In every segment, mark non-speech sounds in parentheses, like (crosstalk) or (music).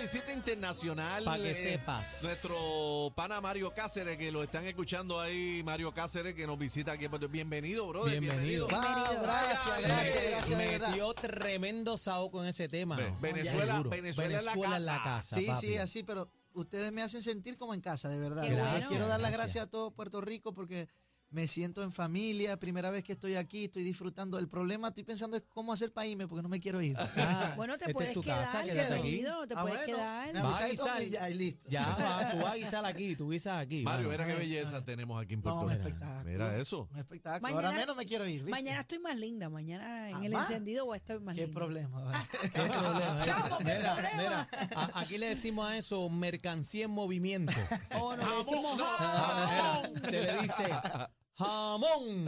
Visita internacional. Pa' que Eh, sepas. Nuestro pana Mario Cáceres, que lo están escuchando ahí, Mario Cáceres, que nos visita aquí. en Puerto- Bienvenido, brother. Bienvenido. Wow, gracias, gracias, gracias, verdad. Metió tremendo sao con ese tema. Ve- Venezuela. Venezuela, Venezuela en la casa. Sí, papi. sí, así, pero ustedes me hacen sentir como en casa, de verdad. Quiero dar las Gracias. gracias a todo Puerto Rico porque me siento en familia, primera vez que estoy aquí, estoy disfrutando. El problema, estoy pensando es cómo hacer para irme porque no me quiero ir. Ah, Bueno, te puedes es quedar, casa, quédate aquí. querido, te Ah, puedes bueno, quedar. me Va a guisar. ya, y listo. Ya va, tú vas a guisar aquí, tú guisas aquí. Mario, mira qué belleza tenemos aquí en No, Puerto un Rico. espectáculo. Mira eso. Un espectáculo. Mañana- Ahora menos me quiero ir. ¿viste? Mañana estoy más linda, mañana en Ah, el más. encendido voy a estar más ¿Qué linda. problema? vale? (laughs) ¿Qué problema? Chamo, ¿qué mira, problema? mira, a- aquí le decimos a eso mercancía en movimiento. O nos decimos Ah, jamón. Se le dice jamón.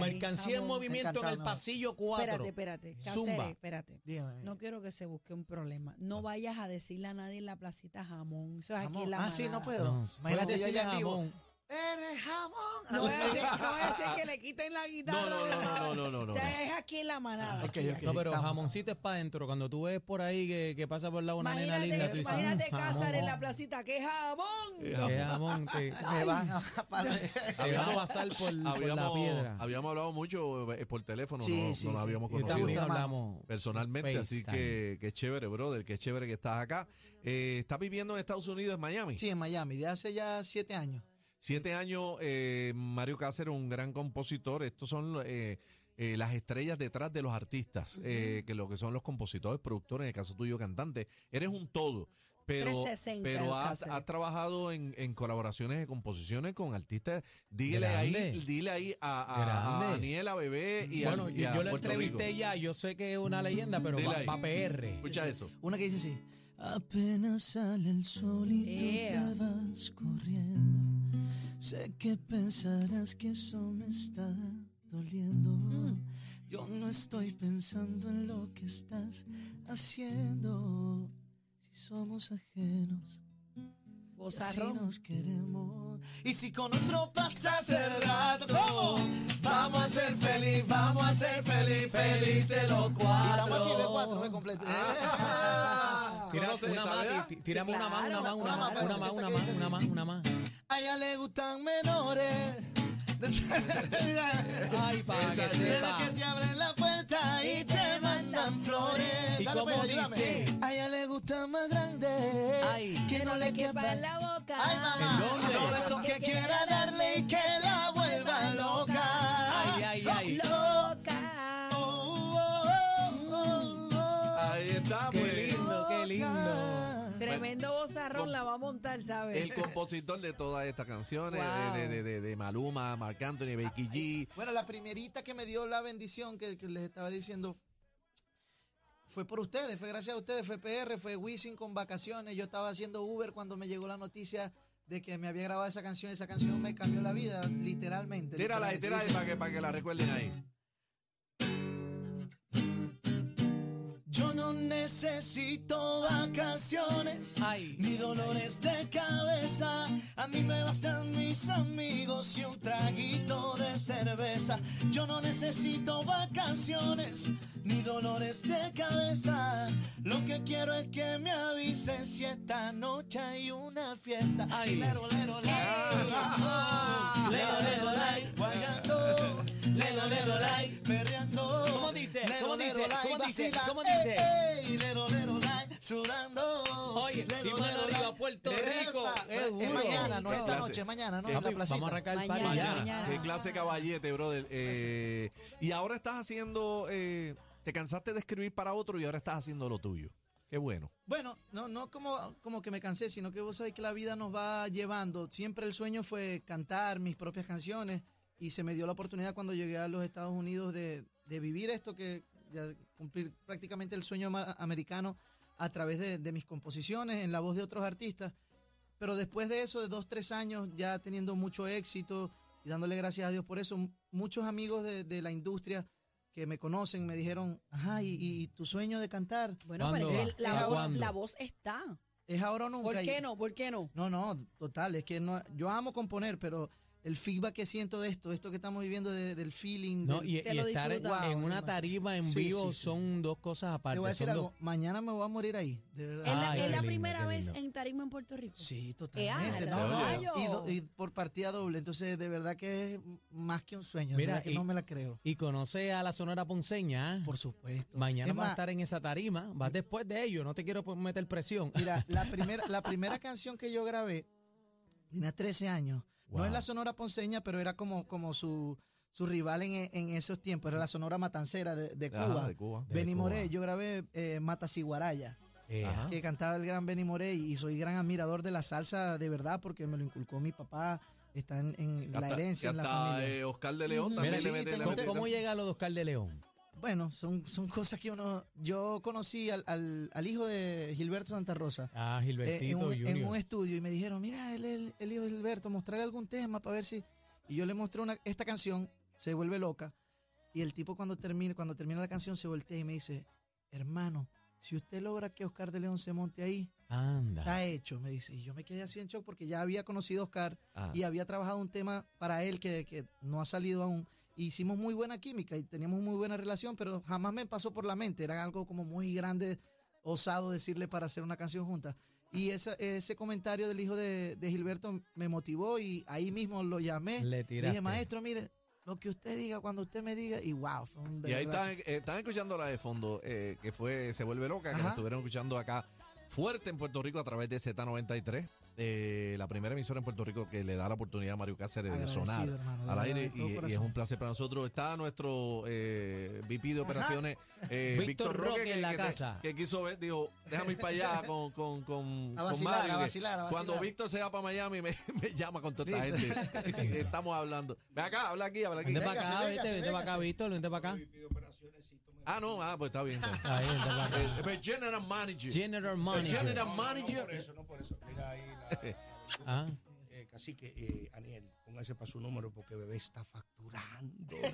Mercancía en jamón. movimiento en el Encantado. pasillo 4. Espérate, espérate. Cáceres, Zumba. espérate. Dígame. No quiero que se busque un problema. No vayas a decirle a nadie en la placita jamón. Eso es aquí en la Ah, sí, no puedo. No, Imagínate yo en vivo. jamón. ¡Eres jamón! No voy a decir, no decir que le quiten la guitarra. No, no, no, no, no, no, no, O sea, es aquí en la manada. No, pero Estamos. jamoncito es para adentro. Cuando tú ves por ahí que, que pasa por el lado una nena Imagínate, linda, tú dices, imagínate "Mm, Cázar jamón". en la placita, que jamón. Eh, jamón, te, Me van a parar. te va a pasar por, por la Habíamos, piedra. habíamos hablado mucho eh, por teléfono, Sí, no, sí, no sí. habíamos conocido. hablamos personalmente, así que, que chévere, brother, que chévere que estás acá. Eh, ¿Estás viviendo en Estados Unidos, en Miami? Sí, en Miami, de hace ya siete años. Siete años, eh, Mario Cáceres, un gran compositor. Estos son eh, eh, las estrellas detrás de los artistas, eh, que lo que son los compositores, productores, en el caso tuyo, cantante. Eres un todo. Pero, 360 pero has, has trabajado en, en colaboraciones de composiciones con artistas. Dile ahí, dile ahí a, a, a Grande. Daniel, a Bebé y a, Bueno, y yo, a yo la entrevisté Rico. ya, yo sé que es una leyenda, pero va, va PR. Escucha eso. Una que dice así. Apenas sale el sol y tú Yeah. te vas corriendo. Sé que pensarás que eso me está doliendo. Yo no estoy pensando en lo que estás haciendo. Si somos ajenos, y así Bozarrón. nos queremos. Y si con otro pasas el rato, vamos a ser feliz, vamos a ser feliz, felices los cuatro. Y estamos aquí de cuatro, me completo. Tira ¿Conoces una más, verdad? ti- ti- tirame Sí, una más, una más, una más, Una más, una más, una más, una más. A ella le gustan menores. (laughs) Ay, para que De las sepa. que te abren la puerta y te mandan flores. ¿Y ayúdame. dice? A ella le gusta más grande. Ay. que no le quepa en la boca. Ay, mamá. ¿En dónde? Los besos que quiera darle y que la ¿sabes? El compositor de todas estas canciones, Wow. de, de, de, de Maluma, Marc Anthony, Becky G. Bueno, la primerita que me dio la bendición que, que les estaba diciendo fue por ustedes, fue gracias a ustedes, fue PR, fue Wisin con vacaciones. Yo estaba haciendo Uber cuando me llegó la noticia de que me había grabado esa canción. Esa canción me cambió la vida, literalmente. Tírala ahí, tírala ahí para que, para que la recuerden ahí. Yo no necesito vacaciones. Ay. Ni dolores de cabeza, a mí me bastan mis amigos y un traguito de cerveza. Yo no necesito vacaciones ni dolores de cabeza. Lo que quiero es que me avisen si esta noche hay una fiesta. Ay. lero, lero, lero, lero, lero, guayando, lero, lero, perreando. ¿Cómo dice? ¿Cómo dice? ¿Cómo dice? ¿Cómo dice? lero, lero, sudando. Oye, y mano arriba, Puerto Rico, es Es duro. mañana, no es esta noche, es mañana, ¿no? En la Papi, placita. Vamos a arrancar el party Mañana, ya. mañana. Qué clase caballete, brother. Eh, y ahora estás haciendo, eh, te cansaste de escribir para otro y ahora estás haciendo lo tuyo. Qué bueno. Bueno, no, no como, como que me cansé, sino que vos sabés que la vida nos va llevando. Siempre el sueño fue cantar mis propias canciones y se me dio la oportunidad cuando llegué a los Estados Unidos de, de vivir esto, que cumplir prácticamente el sueño americano a través de, de mis composiciones, en la voz de otros artistas. Pero después de eso, de dos, tres años, ya teniendo mucho éxito y dándole gracias a Dios por eso, muchos amigos de, de la industria que me conocen me dijeron, ajá, ¿y, y tu sueño de cantar? Bueno, la, ¿A voz, la voz está. Es ahora o nunca. ¿Por qué no? ¿Por qué no? No, no, total, es que no, yo amo componer, pero el feedback que siento de esto, esto que estamos viviendo de- del feeling. No, del- y, Te y lo estar en, una tarima en Sí, vivo sí, sí. son dos cosas aparte. te voy a decir algo, dos- mañana me voy a morir ahí, de verdad. ¿Es la, Ay, es la lindo, primera vez en tarima en Puerto Rico? Sí, ¡Eh, totalmente. a no, no, y, do- y por partida doble, entonces de verdad que es más que un sueño, Mira, que y- no me la creo. Y conoce a la Sonora Ponceña. Por supuesto. Mañana Es vas a más, estar en esa tarima. Vas después de ello. No te quiero meter presión. Mira, la (laughs) primera, la primera canción que yo grabé, tenía 13 años. No es la Sonora Ponceña, pero era como, como su, su rival en, en esos tiempos. Era la Sonora Matancera de, de Ajá, Cuba. de Cuba. De Benny Cuba. Moré. Yo grabé eh, Matasiguaraya, Eh, que cantaba el gran Benny Moré. Y soy gran admirador de la salsa de verdad porque me lo inculcó mi papá. Está en, en la herencia, en la familia. eh, Oscar de León también Mira, le sí, mete, le tengo- ¿Cómo, mete- cómo llega lo de Oscar de León? Bueno, son, son cosas que uno... Yo conocí al, al, al hijo de Gilberto Santa Rosa. Ah, eh, en, Gilbertito un, Junior. en un estudio y me dijeron, mira, él es el, el hijo de Gilberto, mostrarle algún tema para ver si... Y yo le mostré una, esta canción, se vuelve loca, y el tipo cuando termina, cuando termina la canción se voltea y me dice, hermano, si usted logra que Oscar de León se monte ahí, Anda. está hecho, me dice. Y yo me quedé así en shock porque ya había conocido a Oscar Ah. y había trabajado un tema para él que, que no ha salido aún. Hicimos muy buena química y teníamos muy buena relación, pero jamás me pasó por la mente. Era algo como muy grande, osado decirle para hacer una canción junta. Y esa, ese comentario del hijo de, de Gilberto me motivó y ahí mismo lo llamé. Le tiraste. Dije, maestro, mire, lo que usted diga cuando usted me diga. Y wow, fue un de Y ahí están, eh, están escuchando la de fondo, eh, que fue Se Vuelve Loca, que la estuvieron escuchando acá fuerte en Puerto Rico a través de Z93, eh, la primera emisora en Puerto Rico que le da la oportunidad a Mario Cáceres de Agradecido, sonar hermano, de al aire de y, y es un placer para nosotros. Está nuestro eh, VP de operaciones, eh, Víctor Roque, Roque en que, la que te- casa. que quiso ver, dijo, déjame ir para allá (laughs) con, con, con, A con vacilar, Mario, a vacilar, a vacilar. Cuando Víctor se va para Miami me, (laughs) me llama con toda esta gente. (laughs) Estamos hablando. Ven acá, habla aquí, habla aquí. Vente para acá, vente, vente para acá. Víctor, vente para acá. Ah, no, ah, pues está bien. acá. Eh, pero General Manager. General Manager. General Manager. No por eso, no por eso. Mira ahí Ah. eh, cacique, eh, Aniel, póngase para su número porque bebé está facturando. (laughs)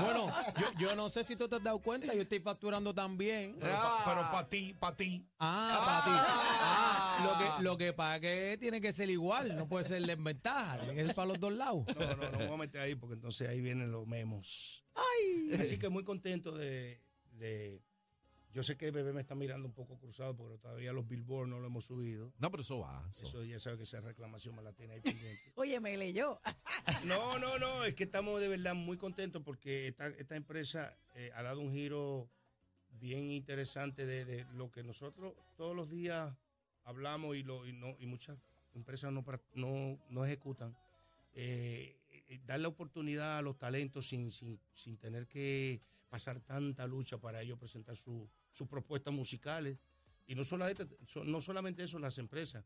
Bueno, yo, yo no sé si tú te has dado cuenta, yo estoy facturando también. pero para ti, para ti. Ah, para ti. Ah, lo que, lo que pasa es que tiene que ser igual, no puede ser en ventaja, tiene que ser para los dos lados. No, no, no me voy a meter ahí porque entonces ahí vienen los memos. Así que muy contento de, de- Yo sé que bebé me está mirando un poco cruzado porque todavía los billboards no lo hemos subido. No, pero eso va. eso. Eso ya sabe que esa reclamación me la tiene ahí pendiente. (laughs) Oye, me leyó. (laughs) No, no, no, es que estamos de verdad muy contentos porque esta, esta empresa eh, ha dado un giro bien interesante de, de lo que nosotros todos los días hablamos y, lo, y, no, y muchas empresas no, no, no ejecutan. Eh, eh, dar la oportunidad a los talentos sin, sin, sin tener que pasar tanta lucha para ellos presentar su- sus propuestas musicales. Y no solamente, so- no solamente eso, las empresas.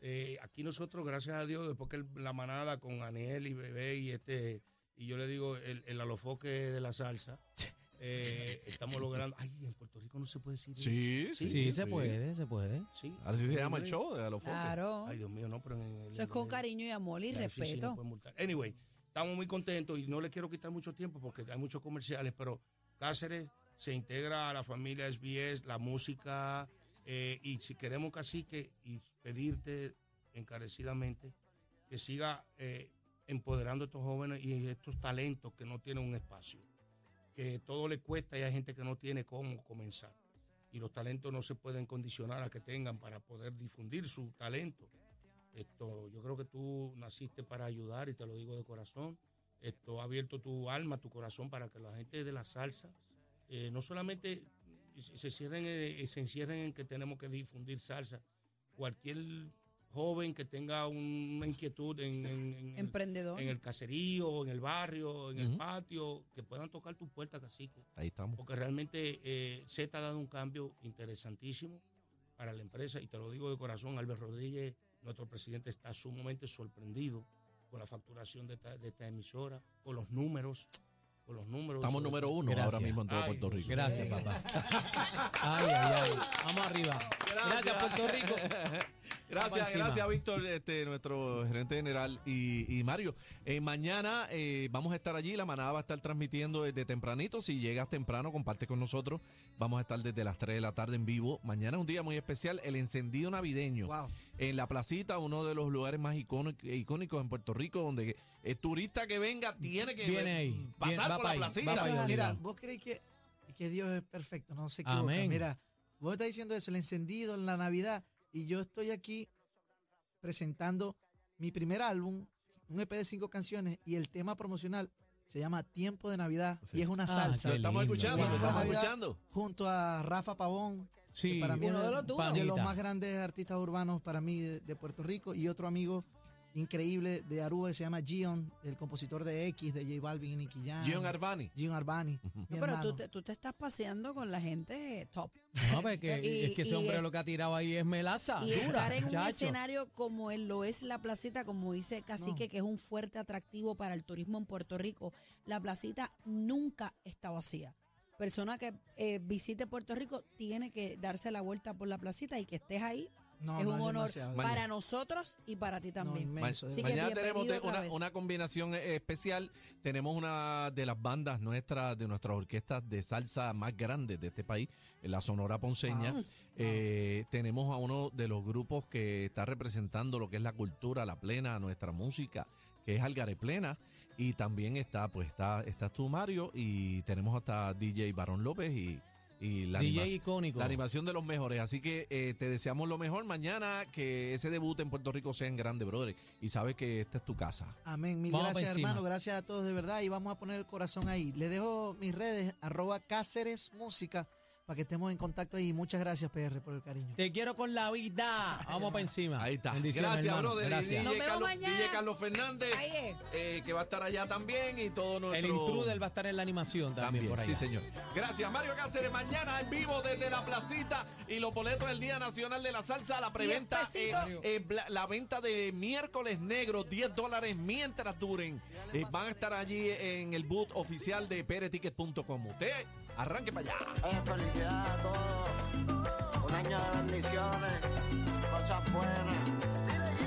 Eh, aquí nosotros, gracias a Dios, después que el- la manada con Aniel y Bebé y este, y yo le digo el, el alofoque de la salsa, (laughs) eh, estamos logrando. Ay, en Puerto Rico no se puede decir Sí, eso. sí, Sí, se puede, se puede. Sí. Ahora sí se llama el show de los Claro. Ay, Dios mío, no, pero en el- Eso es con cariño y amor y respeto. Anyway, estamos muy contentos y no le quiero quitar mucho tiempo porque hay muchos comerciales, pero Cáceres se integra a la familia SBS, la música, eh, y si queremos cacique y pedirte encarecidamente que siga eh, empoderando a estos jóvenes y estos talentos que no tienen un espacio, que todo le cuesta y hay gente que no tiene cómo comenzar. Y los talentos no se pueden condicionar a que tengan para poder difundir su talento. Esto, yo creo que tú naciste para ayudar y te lo digo de corazón. Esto ha abierto tu alma, tu corazón para que la gente de la salsa, eh, no solamente se cierren, eh, se encierren en que tenemos que difundir salsa. Cualquier joven que tenga una inquietud en, en- en el- Emprendedor. en el caserío, en el barrio, en el patio, que puedan tocar tu puerta, cacique. Ahí estamos. Porque realmente eh, Z ha dado un cambio interesantísimo para la empresa. Y te lo digo de corazón, Albert Rodríguez, nuestro presidente, está sumamente sorprendido con la facturación de esta, de esta emisora, con los números. Con los números. Estamos Sobre- número uno Gracias. ahora mismo en todo Ay, Puerto Rico. Gracias, papá. (laughs) Ay, ay, ay. Vamos arriba. Gracias, Puerto Rico. (laughs) Gracias, gracias Víctor, este, nuestro gerente general y, y Mario. Eh, mañana eh, vamos a estar allí, la manada va a estar transmitiendo desde tempranito. Si llegas temprano, comparte con nosotros. Vamos a estar desde las 3 de la tarde en vivo. Mañana es un día muy especial, el encendido navideño. Wow. En la placita, uno de los lugares más icónic- icónicos en Puerto Rico, donde el turista que venga tiene que Viene ver- ahí, pasar viene- va por la ahí, placita. Mira, vos creéis que, que Dios es perfecto, no se equivoca. Amén. Mira, vos estás diciendo eso, el encendido en la Navidad, y yo estoy aquí presentando mi primer álbum, un EP de cinco canciones, y el tema promocional se llama Tiempo de Navidad, Sí. y es una Ah, salsa. Lo estamos escuchando, lo estamos Navidad. escuchando. junto a Rafa Pavón, Sí, que para mí Uno es de los de más grandes artistas urbanos para mí de, de Puerto Rico, y otro amigo increíble de Aruba que se llama Gion, el compositor de X, de J Balvin y Nicky Jam. Gion Arvani. Gion Arbani. mi No, pero tú te, tú te estás paseando con la gente top. No, pues que, (laughs) Y- es que ese hombre lo que ha tirado ahí es melaza. Y dura, estar en un escenario como él lo es la placita, como dice Cacique, que es un fuerte atractivo para el turismo en Puerto Rico. La placita nunca está vacía. Persona que eh, visite Puerto Rico tiene que darse la vuelta por la placita y que estés ahí No, es no, un honor demasiado. para nosotros y para ti No, también. inmenso, que Mañana tenemos una, vez. una combinación eh, especial. Tenemos una de las bandas nuestras, de nuestras orquestas de salsa más grandes de este país, la Sonora Ponceña. Eh, tenemos a uno de los grupos que está representando lo que es la cultura, la plena, nuestra música, que es Algaré Plena. Y también está, pues está, estás tú, Mario, y tenemos hasta DJ Barón López y, y la DJ animación- icónico. la animación de los mejores. Así que eh, te deseamos lo mejor mañana, que ese debut en Puerto Rico sea en grande, brother. Y sabes que esta es tu casa. Amén. Mil Vamos gracias, hermano. Gracias a todos de verdad. Y vamos a poner el corazón ahí. Le dejo mis redes, arroba Cáceres Música, para que estemos en contacto ahí. Muchas gracias, PR, por el cariño. Te quiero con la vida. Vamos para encima. Ahí está. Bendiciones, Gracias, hermano. brother. Y Gracias. DJ Carlos. DJ Carlos Fernández, Ahí es. eh, que va a estar allá también. Y todo nuestro. El intruder va a estar en la animación también, También, por allá. sí, señor. Gracias, Mario Cáceres. Mañana en vivo desde la placita y los boletos del Día Nacional de la Salsa. La preventa, eh, eh, la venta de miércoles negros, 10 dólares mientras duren. Eh, van a estar allí en el boot oficial de pereticket.com. Usted arranque para allá. Oye, felicidades a todos. Un año de bendiciones, cosas buenas.